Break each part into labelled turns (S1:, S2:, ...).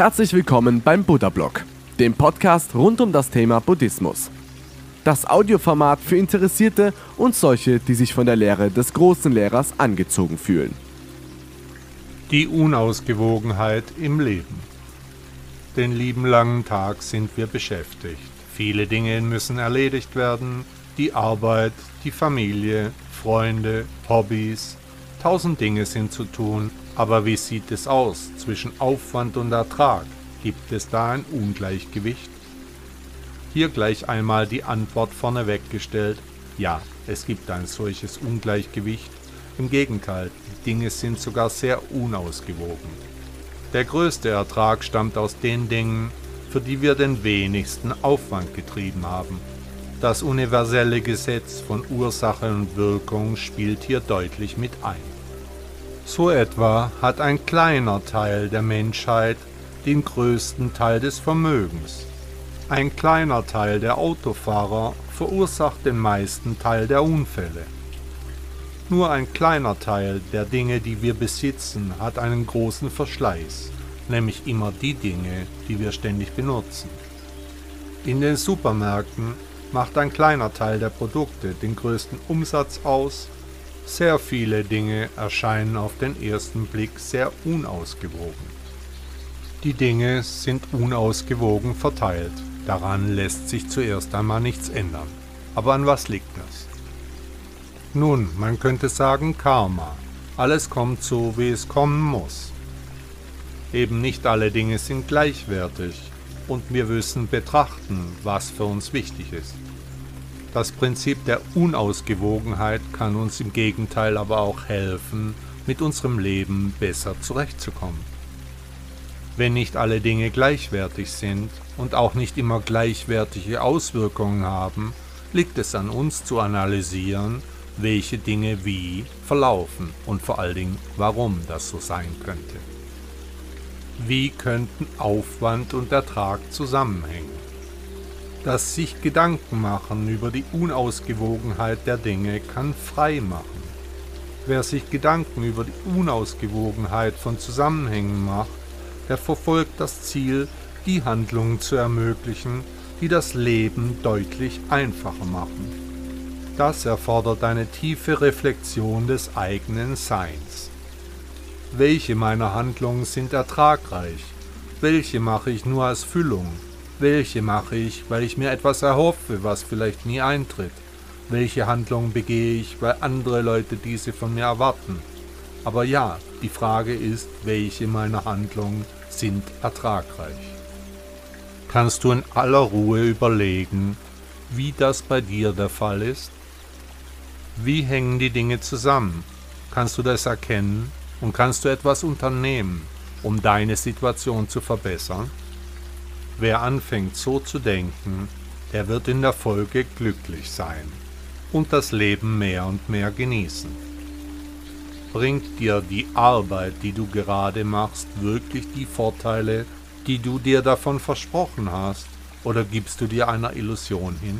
S1: Herzlich willkommen beim Buddha Blog, dem Podcast rund um das Thema Buddhismus. Das Audioformat für Interessierte und solche, die sich von der Lehre des großen Lehrers angezogen fühlen.
S2: Die Unausgewogenheit im Leben. Den lieben langen Tag sind wir beschäftigt. Viele Dinge müssen erledigt werden. Die Arbeit, die Familie, Freunde, Hobbys. Tausend Dinge sind zu tun. Aber wie sieht es aus zwischen Aufwand und Ertrag? Gibt es da ein Ungleichgewicht? Hier gleich einmal die Antwort vorneweg gestellt. Ja, es gibt ein solches Ungleichgewicht. Im Gegenteil, die Dinge sind sogar sehr unausgewogen. Der größte Ertrag stammt aus den Dingen, für die wir den wenigsten Aufwand getrieben haben. Das universelle Gesetz von Ursache und Wirkung spielt hier deutlich mit ein. So etwa hat ein kleiner Teil der Menschheit den größten Teil des Vermögens. Ein kleiner Teil der Autofahrer verursacht den meisten Teil der Unfälle. Nur ein kleiner Teil der Dinge, die wir besitzen, hat einen großen Verschleiß, nämlich immer die Dinge, die wir ständig benutzen. In den Supermärkten macht ein kleiner Teil der Produkte den größten Umsatz aus. Sehr viele Dinge erscheinen auf den ersten Blick sehr unausgewogen. Die Dinge sind unausgewogen verteilt. Daran lässt sich zuerst einmal nichts ändern. Aber an was liegt das? Nun, man könnte sagen Karma. Alles kommt so, wie es kommen muss. Eben nicht alle Dinge sind gleichwertig und wir müssen betrachten, was für uns wichtig ist. Das Prinzip der Unausgewogenheit kann uns im Gegenteil aber auch helfen, mit unserem Leben besser zurechtzukommen. Wenn nicht alle Dinge gleichwertig sind und auch nicht immer gleichwertige Auswirkungen haben, liegt es an uns zu analysieren, welche Dinge wie verlaufen und vor allen Dingen, warum das so sein könnte. Wie könnten Aufwand und Ertrag zusammenhängen? Das sich Gedanken machen über die Unausgewogenheit der Dinge kann frei machen. Wer sich Gedanken über die Unausgewogenheit von Zusammenhängen macht, der verfolgt das Ziel, die Handlungen zu ermöglichen, die das Leben deutlich einfacher machen. Das erfordert eine tiefe Reflexion des eigenen Seins. Welche meiner Handlungen sind ertragreich? Welche mache ich nur als Füllung? Welche mache ich, weil ich mir etwas erhoffe, was vielleicht nie eintritt? Welche Handlungen begehe ich, weil andere Leute diese von mir erwarten? Aber ja, die Frage ist, welche meiner Handlungen sind ertragreich. Kannst du in aller Ruhe überlegen, wie das bei dir der Fall ist? Wie hängen die Dinge zusammen? Kannst du das erkennen und kannst du etwas unternehmen, um deine Situation zu verbessern? Wer anfängt so zu denken, der wird in der Folge glücklich sein und das Leben mehr und mehr genießen. Bringt dir die Arbeit, die du gerade machst, wirklich die Vorteile, die du dir davon versprochen hast, oder gibst du dir einer Illusion hin?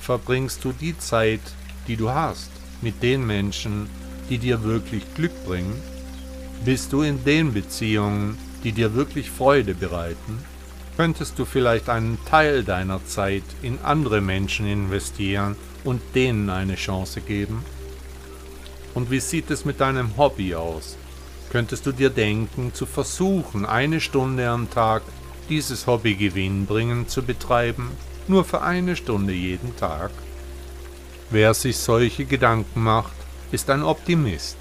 S2: Verbringst du die Zeit, die du hast, mit den Menschen, die dir wirklich Glück bringen? Bist du in den Beziehungen, die dir wirklich Freude bereiten? Könntest du vielleicht einen Teil deiner Zeit in andere Menschen investieren und denen eine Chance geben? Und wie sieht es mit deinem Hobby aus? Könntest du dir denken, zu versuchen, eine Stunde am Tag dieses Hobby gewinnbringend zu betreiben? Nur für eine Stunde jeden Tag? Wer sich solche Gedanken macht, ist ein Optimist.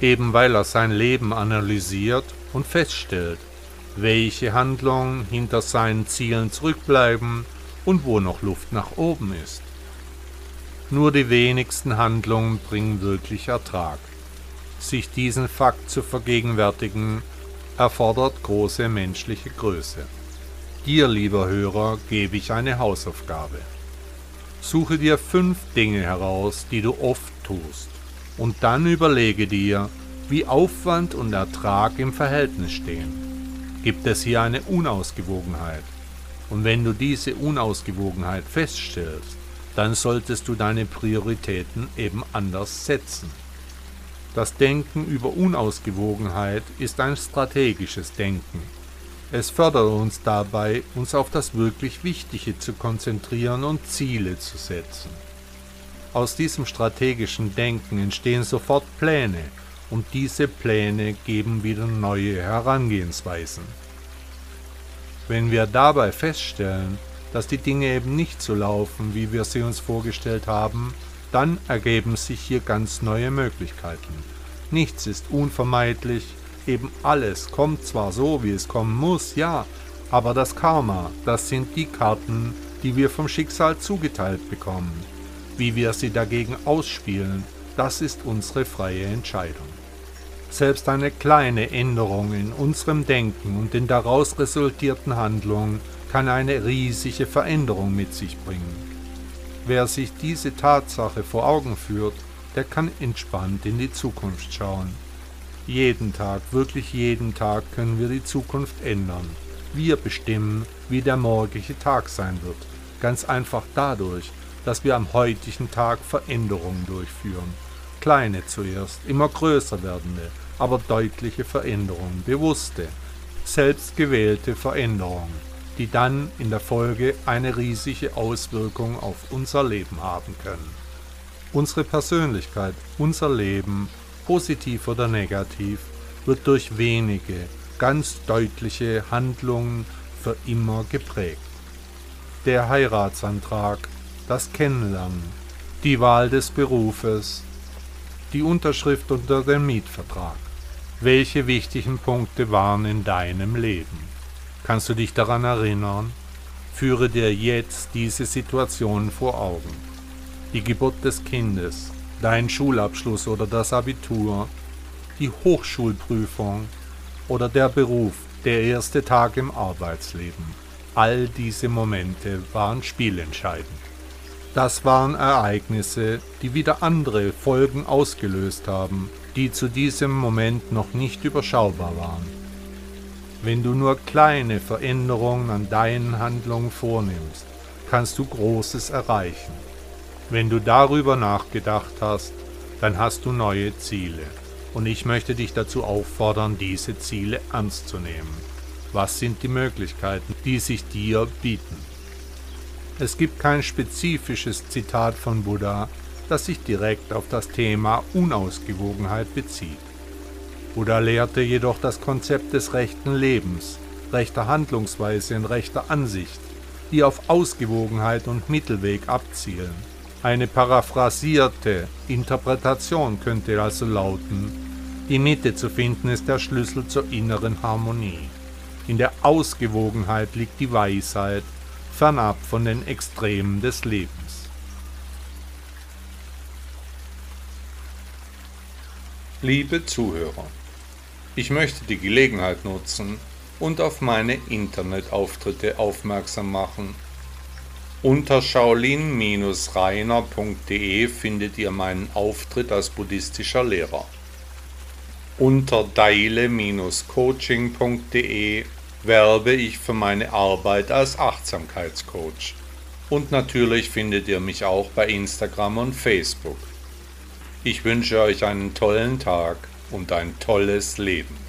S2: Eben weil er sein Leben analysiert und feststellt, welche Handlungen hinter seinen Zielen zurückbleiben und wo noch Luft nach oben ist. Nur die wenigsten Handlungen bringen wirklich Ertrag. Sich diesen Fakt zu vergegenwärtigen, erfordert große menschliche Größe. Dir, lieber Hörer, gebe ich eine Hausaufgabe. Suche dir fünf Dinge heraus, die du oft tust, und dann überlege dir, wie Aufwand und Ertrag im Verhältnis stehen. Gibt es hier eine Unausgewogenheit? Und wenn du diese Unausgewogenheit feststellst, dann solltest du deine Prioritäten eben anders setzen. Das Denken über Unausgewogenheit ist ein strategisches Denken. Es fördert uns dabei, uns auf das wirklich Wichtige zu konzentrieren und Ziele zu setzen. Aus diesem strategischen Denken entstehen sofort Pläne und diese Pläne geben wieder neue Herangehensweisen. Wenn wir dabei feststellen, dass die Dinge eben nicht so laufen, wie wir sie uns vorgestellt haben, dann ergeben sich hier ganz neue Möglichkeiten. Nichts ist unvermeidlich, eben alles kommt zwar so, wie es kommen muss, ja, aber das Karma, das sind die Karten, die wir vom Schicksal zugeteilt bekommen. Wie wir sie dagegen ausspielen, das ist unsere freie Entscheidung. Selbst eine kleine Änderung in unserem Denken und den daraus resultierten Handlungen kann eine riesige Veränderung mit sich bringen. Wer sich diese Tatsache vor Augen führt, der kann entspannt in die Zukunft schauen. Jeden Tag, wirklich jeden Tag können wir die Zukunft ändern. Wir bestimmen, wie der morgige Tag sein wird. Ganz einfach dadurch, dass wir am heutigen Tag Veränderungen durchführen. Kleine zuerst, immer größer werdende, aber deutliche Veränderungen, bewusste, selbstgewählte Veränderungen die dann in der Folge eine riesige Auswirkung auf unser Leben haben können. Unsere Persönlichkeit, unser Leben, positiv oder negativ, wird durch wenige, ganz deutliche Handlungen für immer geprägt. Der Heiratsantrag, das Kennenlernen, die Wahl des Berufes, die Unterschrift unter dem Mietvertrag. Welche wichtigen Punkte waren in deinem Leben? Kannst du dich daran erinnern? Führe dir jetzt diese Situation vor Augen. Die Geburt des Kindes, dein Schulabschluss oder das Abitur, die Hochschulprüfung oder der Beruf, der erste Tag im Arbeitsleben. All diese Momente waren spielentscheidend. Das waren Ereignisse, die wieder andere Folgen ausgelöst haben, die zu diesem Moment noch nicht überschaubar waren. Wenn du nur kleine Veränderungen an deinen Handlungen vornimmst, kannst du Großes erreichen. Wenn du darüber nachgedacht hast, dann hast du neue Ziele. Und ich möchte dich dazu auffordern, diese Ziele ernst zu nehmen. Was sind die Möglichkeiten, die sich dir bieten? Es gibt kein spezifisches Zitat von Buddha, das sich direkt auf das Thema Unausgewogenheit bezieht. Buddha lehrte jedoch das Konzept des rechten Lebens, rechter Handlungsweise und rechter Ansicht, die auf Ausgewogenheit und Mittelweg abzielen. Eine paraphrasierte Interpretation könnte also lauten, die Mitte zu finden ist der Schlüssel zur inneren Harmonie. In der Ausgewogenheit liegt die Weisheit, fernab von den Extremen des Lebens. Liebe Zuhörer, ich möchte die Gelegenheit nutzen und auf meine Internetauftritte aufmerksam machen. Unter shaolin-reiner.de findet ihr meinen Auftritt als buddhistischer Lehrer. Unter daile-coaching.de werbe ich für meine Arbeit als Achtsamkeitscoach. Und natürlich findet ihr mich auch bei Instagram und Facebook. Ich wünsche euch einen tollen Tag und ein tolles Leben.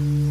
S2: Mm-hmm.